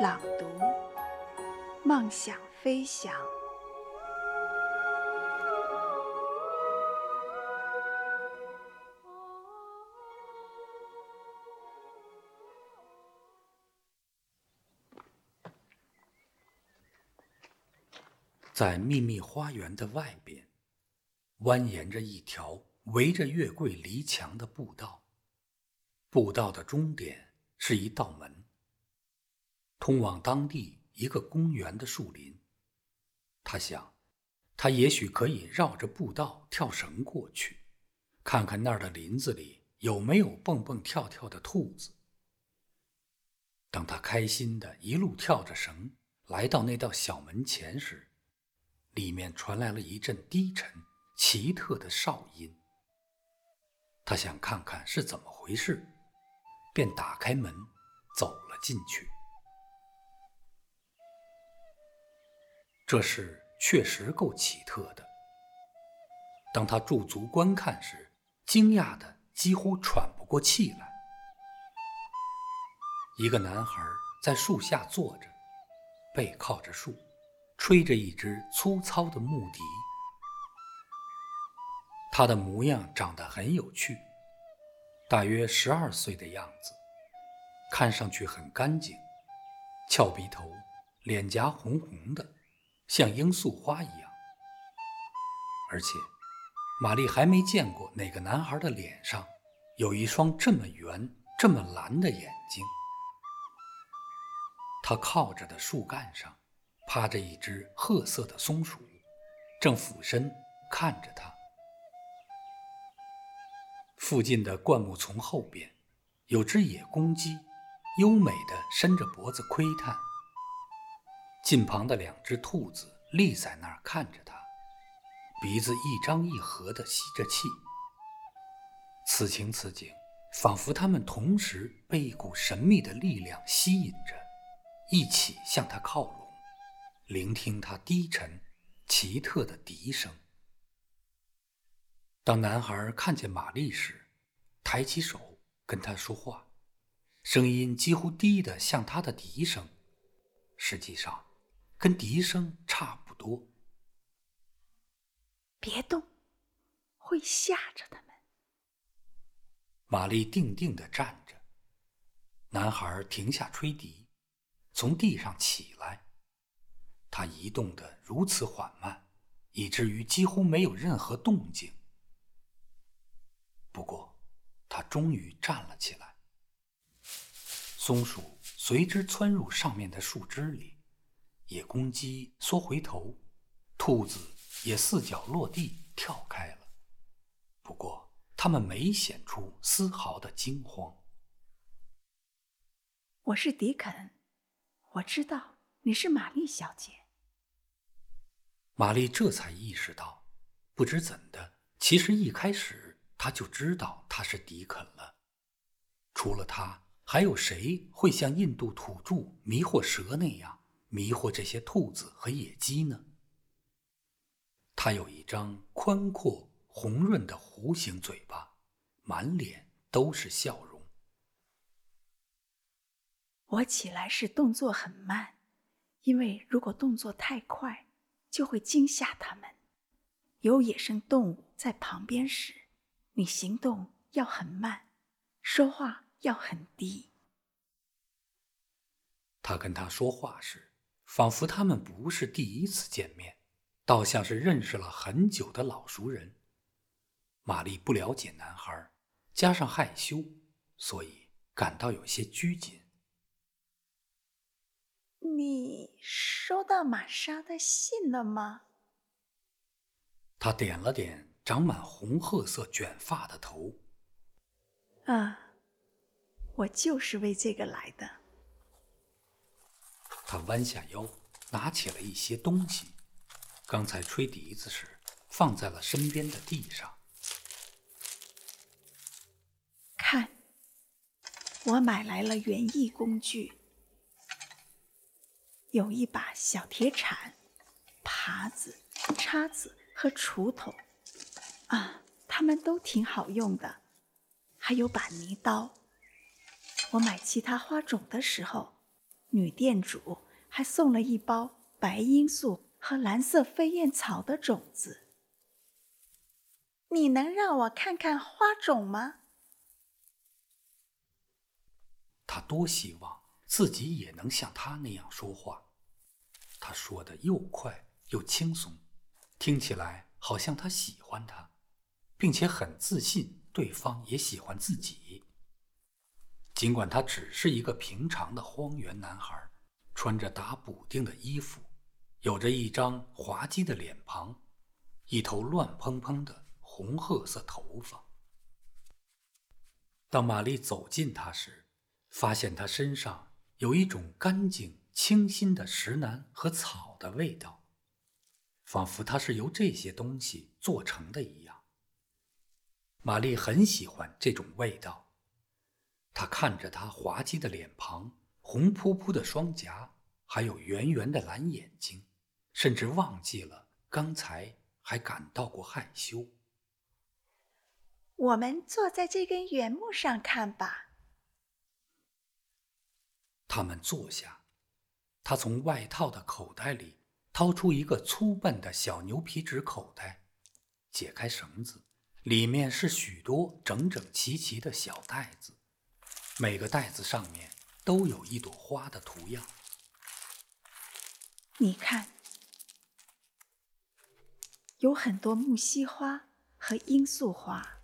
朗读，梦想飞翔。在秘密花园的外边，蜿蜒着一条围着月桂篱墙的步道，步道的终点是一道门。通往当地一个公园的树林，他想，他也许可以绕着步道跳绳过去，看看那儿的林子里有没有蹦蹦跳跳的兔子。当他开心的一路跳着绳来到那道小门前时，里面传来了一阵低沉、奇特的哨音。他想看看是怎么回事，便打开门，走了进去。这事确实够奇特的。当他驻足观看时，惊讶的几乎喘不过气来。一个男孩在树下坐着，背靠着树，吹着一支粗糙的木笛。他的模样长得很有趣，大约十二岁的样子，看上去很干净，翘鼻头，脸颊红红的。像罂粟花一样，而且玛丽还没见过哪个男孩的脸上有一双这么圆、这么蓝的眼睛。他靠着的树干上趴着一只褐色的松鼠，正俯身看着他。附近的灌木丛后边有只野公鸡，优美的伸着脖子窥探。近旁的两只兔子立在那儿看着他，鼻子一张一合地吸着气。此情此景，仿佛他们同时被一股神秘的力量吸引着，一起向他靠拢，聆听他低沉、奇特的笛声。当男孩看见玛丽时，抬起手跟她说话，声音几乎低得像他的笛声。实际上。跟笛声差不多。别动，会吓着他们。玛丽定定地站着。男孩停下吹笛，从地上起来。他移动得如此缓慢，以至于几乎没有任何动静。不过，他终于站了起来。松鼠随之窜入上面的树枝里。野公鸡缩回头，兔子也四脚落地跳开了。不过，它们没显出丝毫的惊慌。我是迪肯，我知道你是玛丽小姐。玛丽这才意识到，不知怎的，其实一开始她就知道他是迪肯了。除了他，还有谁会像印度土著迷惑蛇那样？迷惑这些兔子和野鸡呢？他有一张宽阔、红润的弧形嘴巴，满脸都是笑容。我起来时动作很慢，因为如果动作太快，就会惊吓它们。有野生动物在旁边时，你行动要很慢，说话要很低。他跟他说话时。仿佛他们不是第一次见面，倒像是认识了很久的老熟人。玛丽不了解男孩，加上害羞，所以感到有些拘谨。你收到玛莎的信了吗？他点了点长满红褐色卷发的头。啊，我就是为这个来的。他弯下腰，拿起了一些东西，刚才吹笛子时放在了身边的地上。看，我买来了园艺工具，有一把小铁铲、耙子、叉子和锄头，啊，它们都挺好用的。还有把泥刀。我买其他花种的时候，女店主还送了一包白罂粟和蓝色飞燕草的种子。你能让我看看花种吗？他多希望自己也能像他那样说话。他说的又快又轻松，听起来好像他喜欢他，并且很自信。对方也喜欢自己，尽管他只是一个平常的荒原男孩，穿着打补丁的衣服，有着一张滑稽的脸庞，一头乱蓬蓬的红褐色头发。当玛丽走近他时，发现他身上有一种干净清新的石楠和草的味道，仿佛他是由这些东西做成的一样。玛丽很喜欢这种味道。她看着他滑稽的脸庞、红扑扑的双颊，还有圆圆的蓝眼睛，甚至忘记了刚才还感到过害羞。我们坐在这根原木上看吧。他们坐下，他从外套的口袋里掏出一个粗笨的小牛皮纸口袋，解开绳子。里面是许多整整齐齐的小袋子，每个袋子上面都有一朵花的图样。你看，有很多木樨花和罂粟花。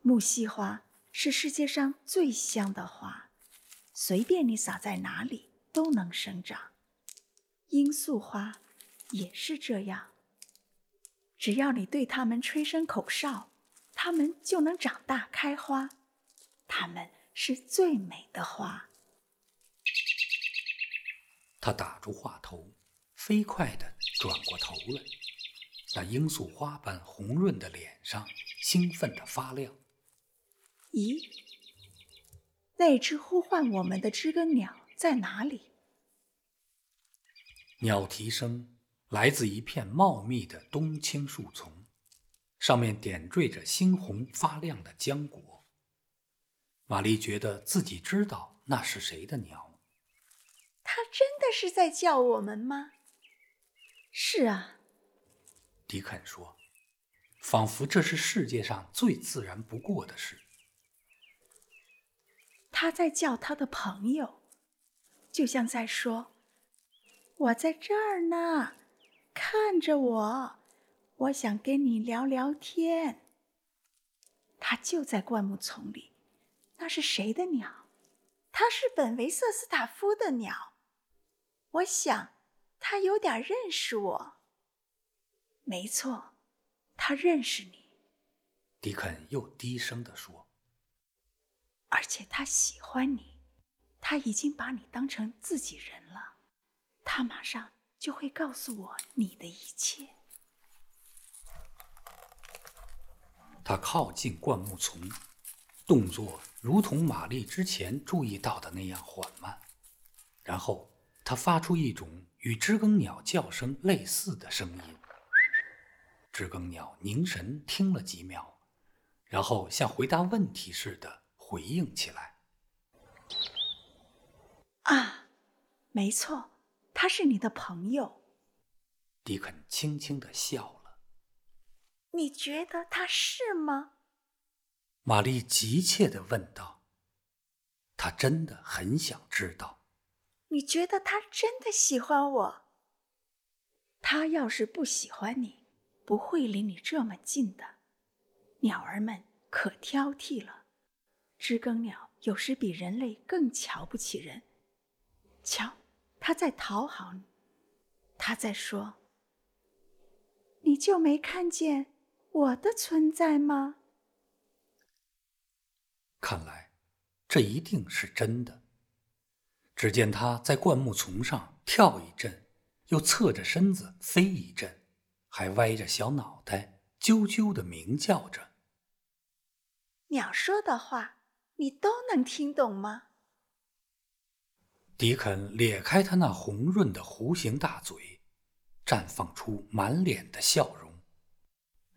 木樨花是世界上最香的花，随便你撒在哪里都能生长。罂粟花也是这样。只要你对它们吹声口哨，它们就能长大开花。它们是最美的花。他打住话头，飞快地转过头来，那罂粟花般红润的脸上兴奋地发亮。咦，那只呼唤我们的知更鸟在哪里？鸟啼声。来自一片茂密的冬青树丛，上面点缀着猩红发亮的浆果。玛丽觉得自己知道那是谁的鸟。它真的是在叫我们吗？是啊，迪肯说，仿佛这是世界上最自然不过的事。他在叫他的朋友，就像在说：“我在这儿呢。”看着我，我想跟你聊聊天。他就在灌木丛里，那是谁的鸟？它是本维瑟斯塔夫的鸟。我想，它有点认识我。没错，它认识你。迪肯又低声地说：“而且他喜欢你，他已经把你当成自己人了。他马上。”就会告诉我你的一切。他靠近灌木丛，动作如同玛丽之前注意到的那样缓慢。然后他发出一种与知更鸟叫声类似的声音。知更鸟凝神听了几秒，然后像回答问题似的回应起来：“啊，没错。”他是你的朋友，迪肯轻轻的笑了。你觉得他是吗？玛丽急切的问道。他真的很想知道。你觉得他真的喜欢我？他要是不喜欢你，不会离你这么近的。鸟儿们可挑剔了，知更鸟有时比人类更瞧不起人。瞧。他在讨好你，他在说：“你就没看见我的存在吗？”看来，这一定是真的。只见他在灌木丛上跳一阵，又侧着身子飞一阵，还歪着小脑袋，啾啾的鸣叫着。鸟说的话，你都能听懂吗？迪肯咧开他那红润的弧形大嘴，绽放出满脸的笑容，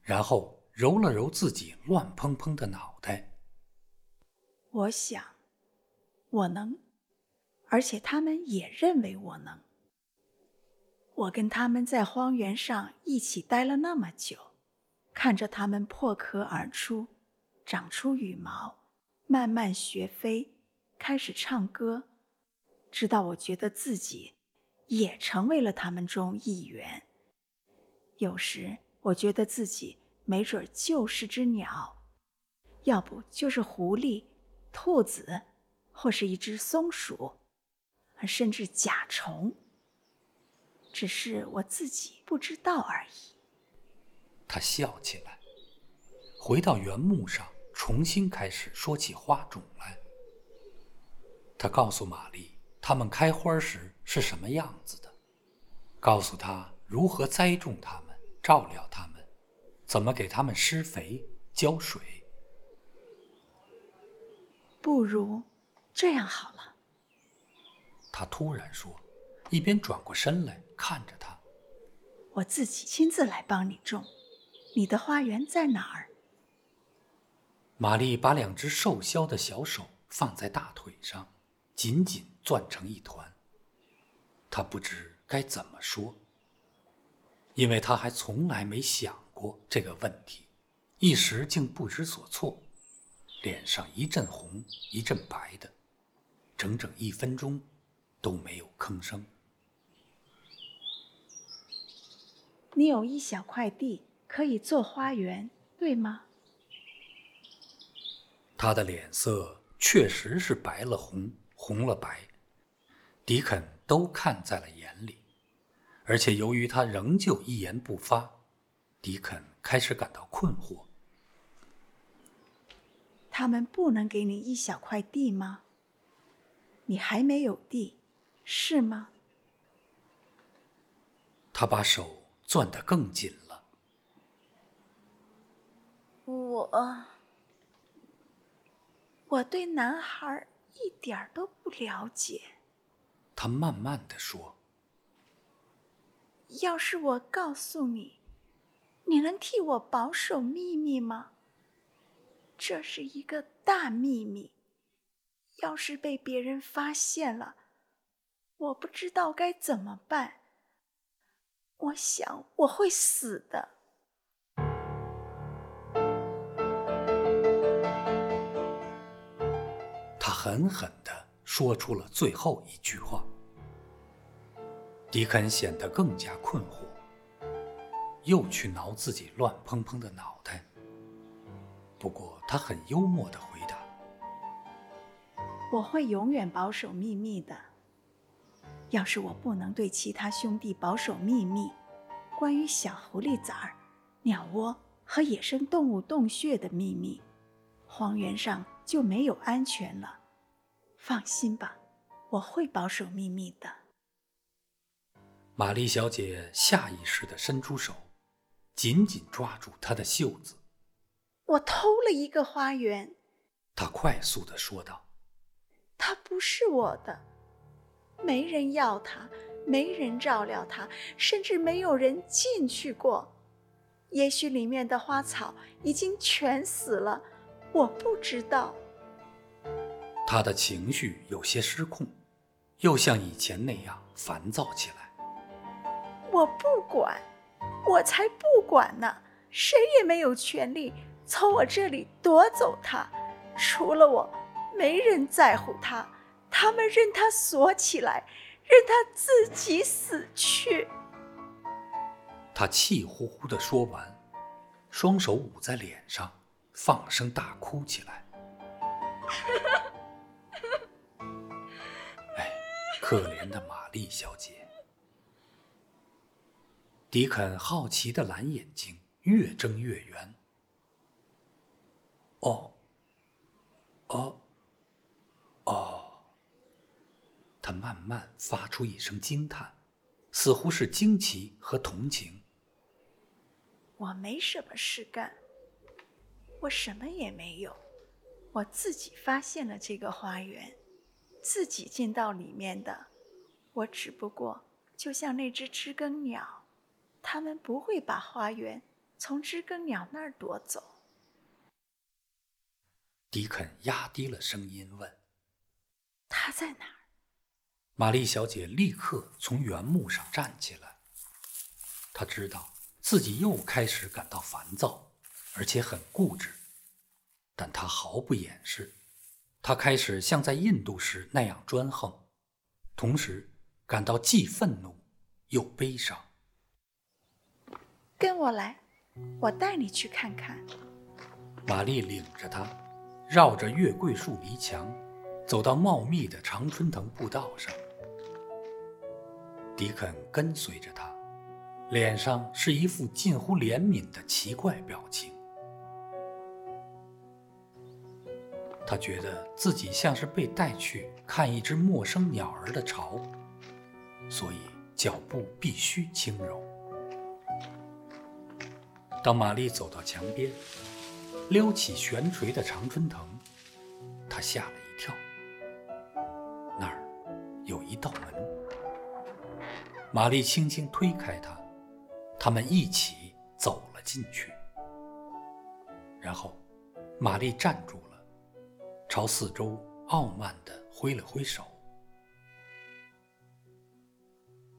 然后揉了揉自己乱蓬蓬的脑袋。我想，我能，而且他们也认为我能。我跟他们在荒原上一起待了那么久，看着他们破壳而出。长出羽毛，慢慢学飞，开始唱歌，直到我觉得自己也成为了他们中一员。有时我觉得自己没准就是只鸟，要不就是狐狸、兔子，或是一只松鼠，甚至甲虫。只是我自己不知道而已。他笑起来，回到原木上。重新开始说起花种来。他告诉玛丽，它们开花时是什么样子的，告诉她如何栽种它们、照料它们，怎么给它们施肥、浇水。不如这样好了。他突然说，一边转过身来看着他：“我自己亲自来帮你种。你的花园在哪儿？”玛丽把两只瘦削的小手放在大腿上，紧紧攥成一团。她不知该怎么说，因为她还从来没想过这个问题，一时竟不知所措，脸上一阵红一阵白的，整整一分钟都没有吭声。你有一小块地可以做花园，对吗？他的脸色确实是白了红，红了白，迪肯都看在了眼里，而且由于他仍旧一言不发，迪肯开始感到困惑。他们不能给你一小块地吗？你还没有地，是吗？他把手攥得更紧了。我。我对男孩一点都不了解。他慢慢的说：“要是我告诉你，你能替我保守秘密吗？这是一个大秘密，要是被别人发现了，我不知道该怎么办。我想我会死的。”他狠狠地说出了最后一句话。迪肯显得更加困惑，又去挠自己乱蓬蓬的脑袋。不过他很幽默的回答：“我会永远保守秘密的。要是我不能对其他兄弟保守秘密，关于小狐狸崽儿、鸟窝和野生动物洞穴的秘密，荒原上就没有安全了。”放心吧，我会保守秘密的。玛丽小姐下意识地伸出手，紧紧抓住他的袖子。我偷了一个花园，他快速地说道。它不是我的，没人要它，没人照料它，甚至没有人进去过。也许里面的花草已经全死了，我不知道。他的情绪有些失控，又像以前那样烦躁起来。我不管，我才不管呢！谁也没有权利从我这里夺走它，除了我，没人在乎它。他们任它锁起来，任它自己死去。他气呼呼地说完，双手捂在脸上，放声大哭起来。可怜的玛丽小姐，迪肯好奇的蓝眼睛越睁越圆。哦，哦，哦，他慢慢发出一声惊叹，似乎是惊奇和同情。我没什么事干，我什么也没有，我自己发现了这个花园，自己进到里面的。我只不过就像那只知更鸟，他们不会把花园从知更鸟那儿夺走。迪肯压低了声音问：“他在哪儿？”玛丽小姐立刻从原木上站起来。她知道自己又开始感到烦躁，而且很固执，但她毫不掩饰。她开始像在印度时那样专横，同时感到既愤怒又悲伤。跟我来，我带你去看看。玛丽领着他。绕着月桂树篱墙，走到茂密的常春藤步道上。迪肯跟随着他，脸上是一副近乎怜悯的奇怪表情。他觉得自己像是被带去看一只陌生鸟儿的巢，所以脚步必须轻柔。当玛丽走到墙边。撩起悬垂的常春藤，他吓了一跳。那儿有一道门。玛丽轻轻推开它，他们一起走了进去。然后，玛丽站住了，朝四周傲慢地挥了挥手。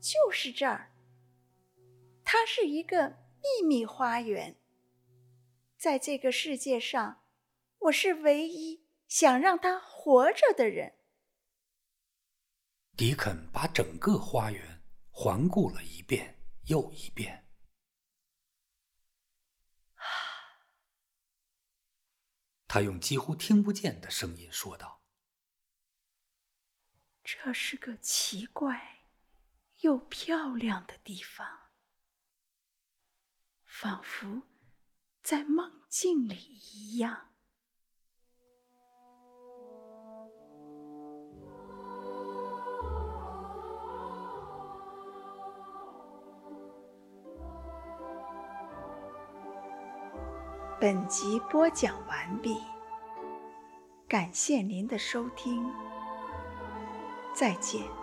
就是这儿。它是一个秘密花园。在这个世界上，我是唯一想让他活着的人。迪肯把整个花园环顾了一遍又一遍。他用几乎听不见的声音说道：“这是个奇怪又漂亮的地方，仿佛……”在梦境里一样。本集播讲完毕，感谢您的收听，再见。